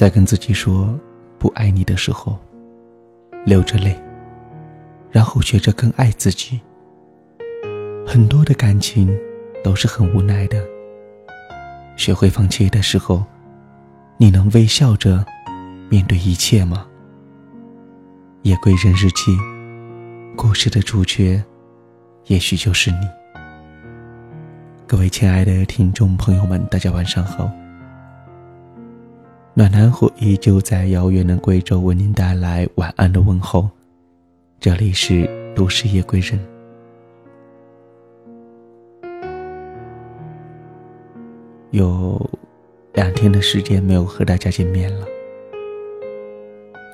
在跟自己说不爱你的时候，流着泪，然后学着更爱自己。很多的感情都是很无奈的。学会放弃的时候，你能微笑着面对一切吗？夜归人日记，故事的主角，也许就是你。各位亲爱的听众朋友们，大家晚上好。暖男虎依旧在遥远的贵州为您带来晚安的问候。这里是都市夜归人。有两天的时间没有和大家见面了。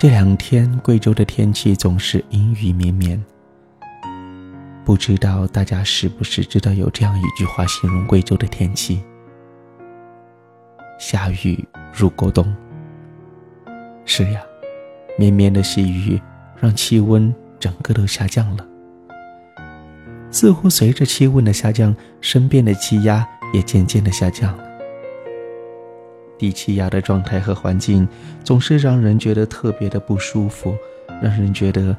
这两天贵州的天气总是阴雨绵绵。不知道大家是不是知道有这样一句话形容贵州的天气：下雨如过冬。是呀，绵绵的细雨让气温整个都下降了。似乎随着气温的下降，身边的气压也渐渐的下降了。低气压的状态和环境总是让人觉得特别的不舒服，让人觉得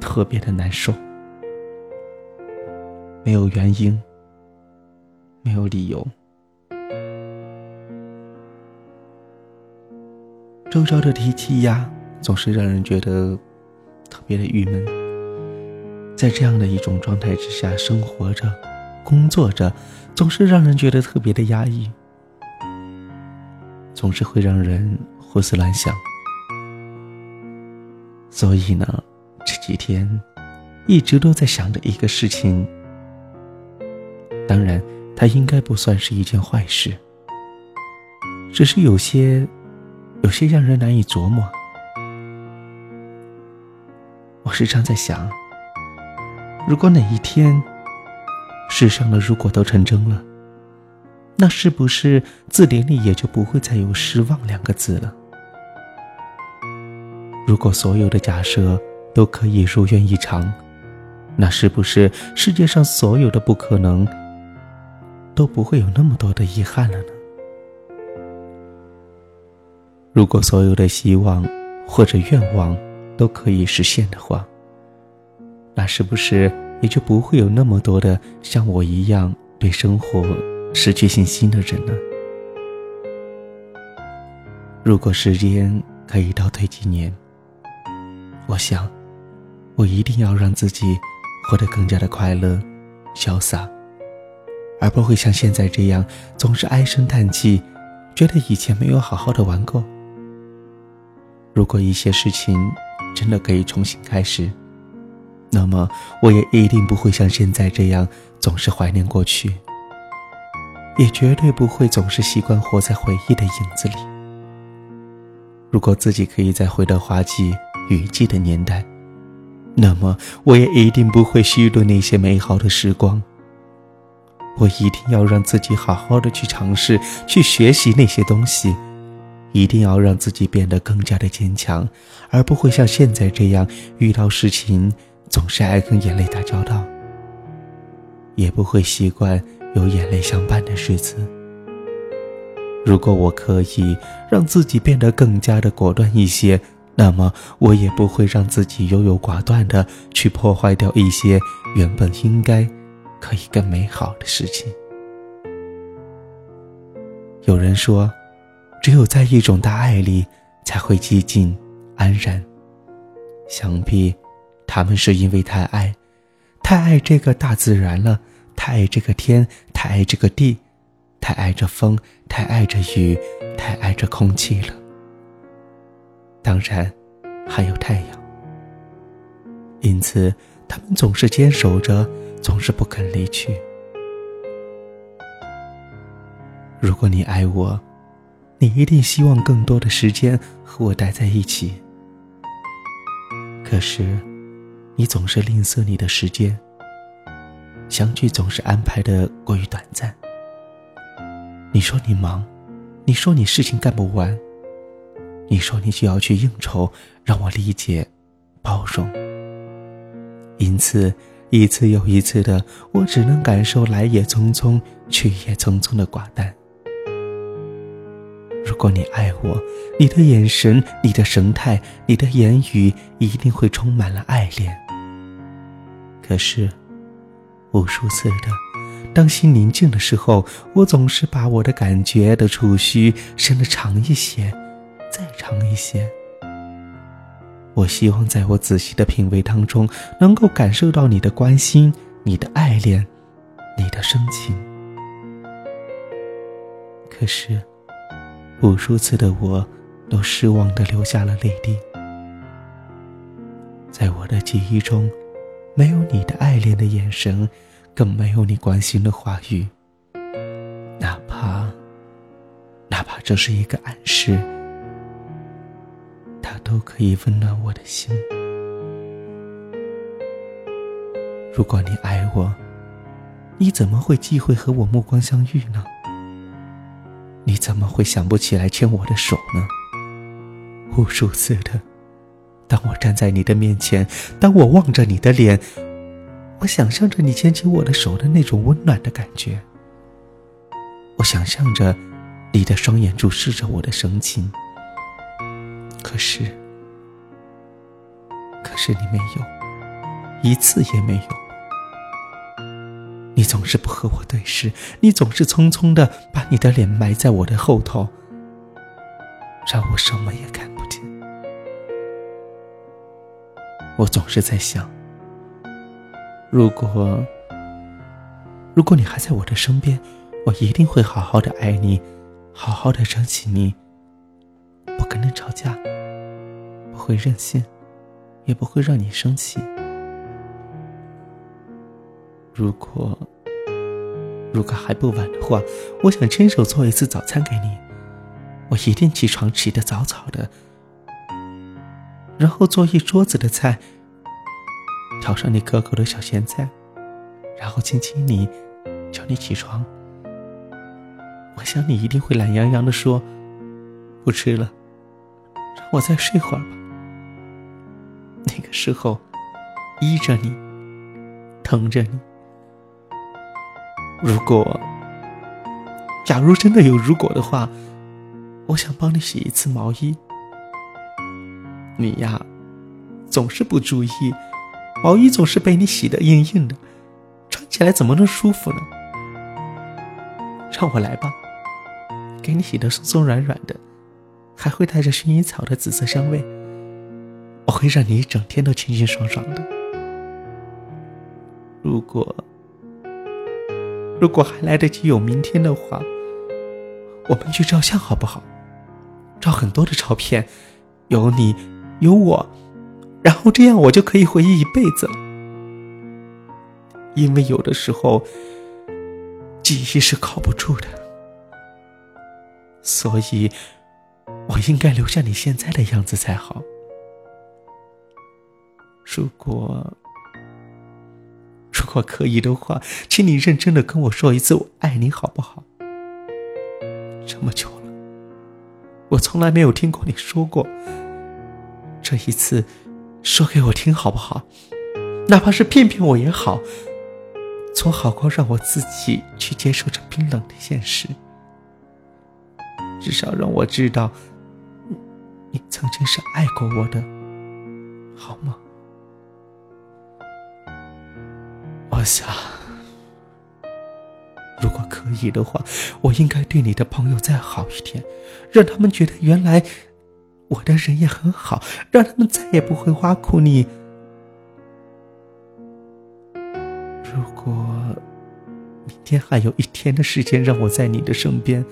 特别的难受。没有原因，没有理由。周遭的低气压总是让人觉得特别的郁闷。在这样的一种状态之下，生活着、工作着，总是让人觉得特别的压抑。总是会让人胡思乱想，所以呢，这几天一直都在想着一个事情。当然，它应该不算是一件坏事，只是有些，有些让人难以琢磨。我时常在想，如果哪一天，世上的如果都成真了。那是不是字典里也就不会再有“失望”两个字了？如果所有的假设都可以如愿以偿，那是不是世界上所有的不可能都不会有那么多的遗憾了呢？如果所有的希望或者愿望都可以实现的话，那是不是也就不会有那么多的像我一样对生活？失去信心的人呢？如果时间可以倒退几年，我想，我一定要让自己活得更加的快乐、潇洒，而不会像现在这样总是唉声叹气，觉得以前没有好好的玩过。如果一些事情真的可以重新开始，那么我也一定不会像现在这样总是怀念过去。也绝对不会总是习惯活在回忆的影子里。如果自己可以再回到花季雨季的年代，那么我也一定不会虚度那些美好的时光。我一定要让自己好好的去尝试，去学习那些东西，一定要让自己变得更加的坚强，而不会像现在这样遇到事情总是爱跟眼泪打交道，也不会习惯。有眼泪相伴的日子。如果我可以让自己变得更加的果断一些，那么我也不会让自己优柔寡断的去破坏掉一些原本应该可以更美好的事情。有人说，只有在一种大爱里才会寂静安然。想必他们是因为太爱，太爱这个大自然了。太爱这个天，太爱这个地，太爱这风，太爱这雨，太爱这空气了。当然，还有太阳。因此，他们总是坚守着，总是不肯离去。如果你爱我，你一定希望更多的时间和我待在一起。可是，你总是吝啬你的时间。相聚总是安排的过于短暂。你说你忙，你说你事情干不完，你说你需要去应酬，让我理解、包容。因此，一次又一次的，我只能感受来也匆匆，去也匆匆的寡淡。如果你爱我，你的眼神、你的神态、你的言语一定会充满了爱恋。可是，无数次的，当心宁静的时候，我总是把我的感觉的触须伸得长一些，再长一些。我希望在我仔细的品味当中，能够感受到你的关心、你的爱恋、你的深情。可是，无数次的我，都失望的流下了泪滴。在我的记忆中，没有你的爱恋的眼神，更没有你关心的话语。哪怕，哪怕这是一个暗示。都可以温暖我的心。如果你爱我，你怎么会忌讳和我目光相遇呢？你怎么会想不起来牵我的手呢？无数次的，当我站在你的面前，当我望着你的脸，我想象着你牵起我的手的那种温暖的感觉。我想象着你的双眼注视着我的神情。可是，可是你没有，一次也没有。你总是不和我对视，你总是匆匆的把你的脸埋在我的后头，让我什么也看不见。我总是在想，如果，如果你还在我的身边，我一定会好好的爱你，好好的珍惜你，不跟你吵架。不会任性，也不会让你生气。如果如果还不晚的话，我想亲手做一次早餐给你。我一定起床起得早早的，然后做一桌子的菜，调上你可口的小咸菜，然后亲亲你，叫你起床。我想你一定会懒洋洋的说：“不吃了，让我再睡会儿吧。”那个时候，依着你，疼着你。如果，假如真的有如果的话，我想帮你洗一次毛衣。你呀，总是不注意，毛衣总是被你洗得硬硬的，穿起来怎么能舒服呢？让我来吧，给你洗得松松软软的，还会带着薰衣草的紫色香味。我会让你一整天都清清爽爽的。如果如果还来得及有明天的话，我们去照相好不好？照很多的照片，有你有我，然后这样我就可以回忆一辈子了。因为有的时候记忆是靠不住的，所以我应该留下你现在的样子才好。如果如果可以的话，请你认真的跟我说一次“我爱你”，好不好？这么久了，我从来没有听过你说过。这一次，说给我听好不好？哪怕是骗骗我也好，总好过让我自己去接受这冰冷的现实。至少让我知道，你曾经是爱过我的，好吗？想，如果可以的话，我应该对你的朋友再好一点，让他们觉得原来我的人也很好，让他们再也不会挖苦你。如果明天还有一天的时间让我在你的身边，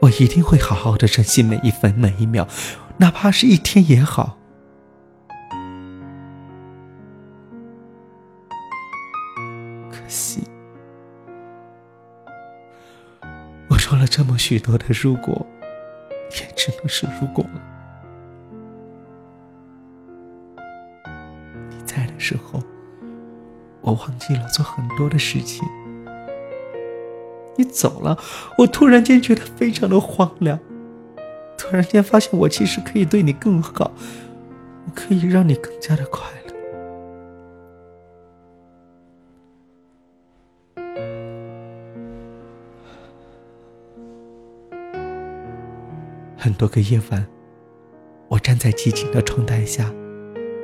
我一定会好好的珍惜每一分每一秒，哪怕是一天也好。说了这么许多的如果，也只能是如果了。你在的时候，我忘记了做很多的事情。你走了，我突然间觉得非常的荒凉。突然间发现，我其实可以对你更好，我可以让你更加的快乐。很多个夜晚，我站在寂静的窗台下，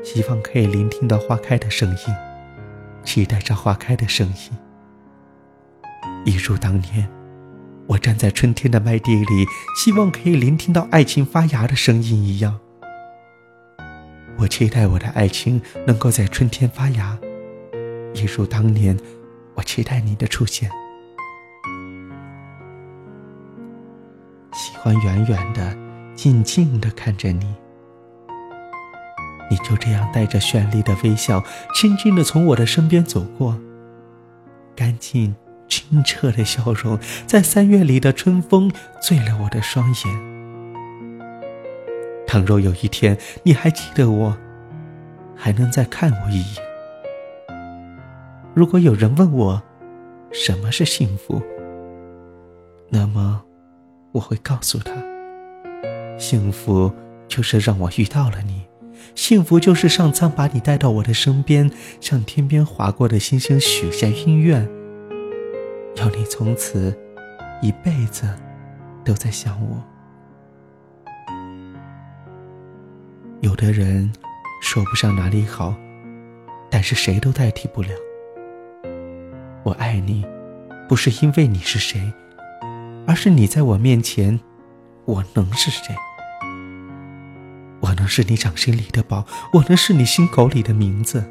希望可以聆听到花开的声音，期待着花开的声音。一如当年，我站在春天的麦地里，希望可以聆听到爱情发芽的声音一样。我期待我的爱情能够在春天发芽，一如当年，我期待你的出现。欢远远的、静静的看着你，你就这样带着绚丽的微笑，轻轻的从我的身边走过，干净。清澈的笑容，在三月里的春风醉了我的双眼。倘若有一天你还记得我，还能再看我一眼。如果有人问我，什么是幸福，那么我会告诉他：幸福就是让我遇到了你，幸福就是上苍把你带到我的身边，向天边划过的星星许下心愿。要你从此一辈子都在想我。有的人说不上哪里好，但是谁都代替不了。我爱你，不是因为你是谁，而是你在我面前，我能是谁？我能是你掌心里的宝，我能是你心口里的名字。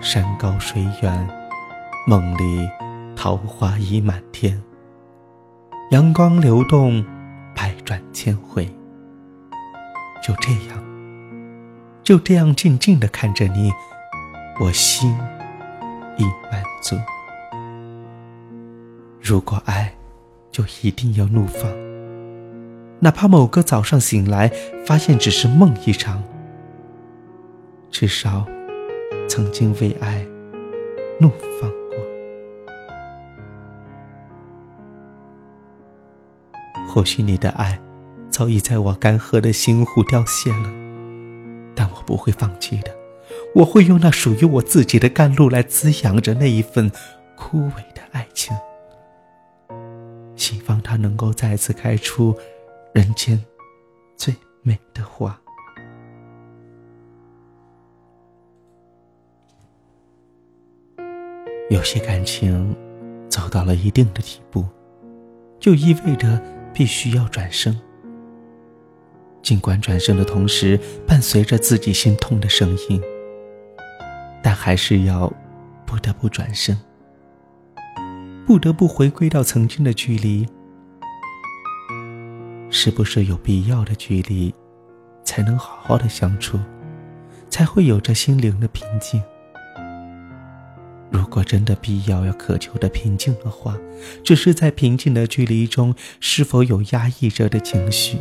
山高水远，梦里桃花已满天。阳光流动，百转千回。就这样，就这样静静的看着你，我心已满足。如果爱，就一定要怒放，哪怕某个早上醒来，发现只是梦一场，至少。曾经为爱怒放过，或许你的爱早已在我干涸的心湖凋谢了，但我不会放弃的，我会用那属于我自己的甘露来滋养着那一份枯萎的爱情，它能够再次开出人间最美的花。有些感情走到了一定的地步，就意味着必须要转身。尽管转身的同时伴随着自己心痛的声音，但还是要不得不转身，不得不回归到曾经的距离。是不是有必要的距离，才能好好的相处，才会有着心灵的平静？如果真的必要要渴求的平静的话，只是在平静的距离中，是否有压抑着的情绪？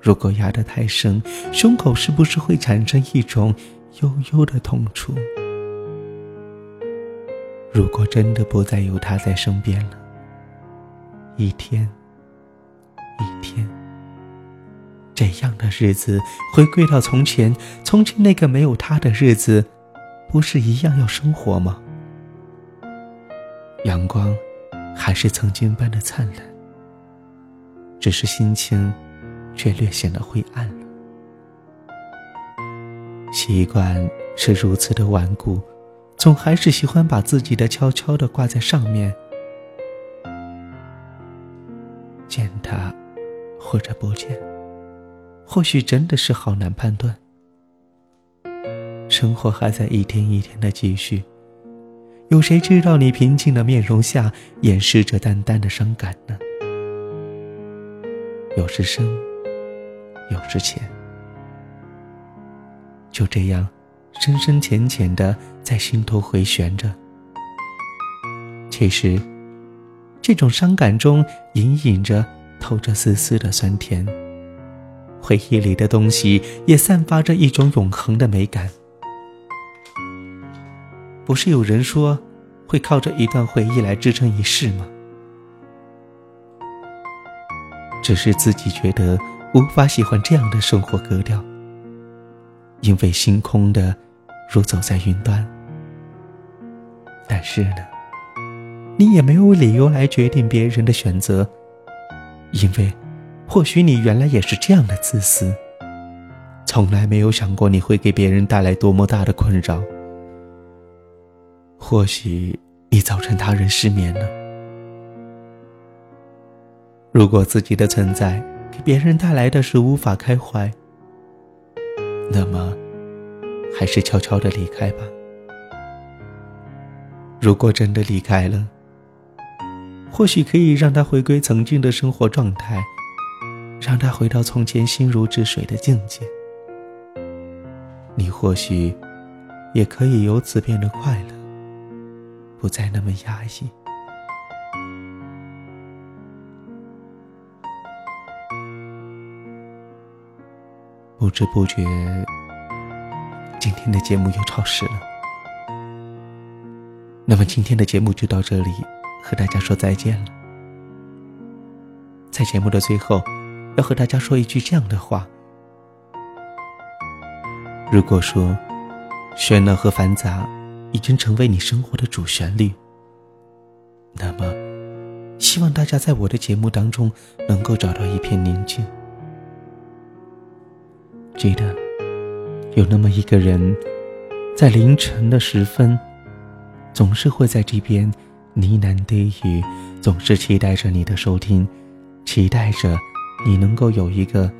如果压得太深，胸口是不是会产生一种悠悠的痛楚？如果真的不再有他在身边了，一天一天，这样的日子回归到从前，从前那个没有他的日子。不是一样要生活吗？阳光还是曾经般的灿烂，只是心情却略显得灰暗了。习惯是如此的顽固，总还是喜欢把自己的悄悄的挂在上面。或者不见，或许真的是好难判断。生活还在一天一天的继续，有谁知道你平静的面容下掩饰着淡淡的伤感呢？有时深，有时浅，就这样深深浅浅的在心头回旋着。其实，这种伤感中隐隐着透着丝丝的酸甜，回忆里的东西也散发着一种永恒的美感。不是有人说，会靠着一段回忆来支撑一世吗？只是自己觉得无法喜欢这样的生活格调，因为星空的如走在云端。但是呢，你也没有理由来决定别人的选择，因为，或许你原来也是这样的自私，从来没有想过你会给别人带来多么大的困扰。或许你造成他人失眠了。如果自己的存在给别人带来的是无法开怀，那么，还是悄悄的离开吧。如果真的离开了，或许可以让他回归曾经的生活状态，让他回到从前心如止水的境界。你或许也可以由此变得快乐，不再那么压抑。不知不觉，今天的节目又超时了。那么今天的节目就到这里。和大家说再见了。在节目的最后，要和大家说一句这样的话：如果说喧闹和繁杂已经成为你生活的主旋律，那么希望大家在我的节目当中能够找到一片宁静。记得，有那么一个人，在凌晨的时分，总是会在这边。呢喃低语，总是期待着你的收听，期待着你能够有一个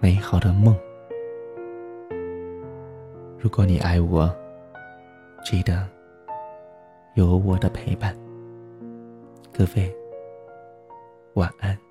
美好的梦。如果你爱我，记得有我的陪伴。各位，晚安。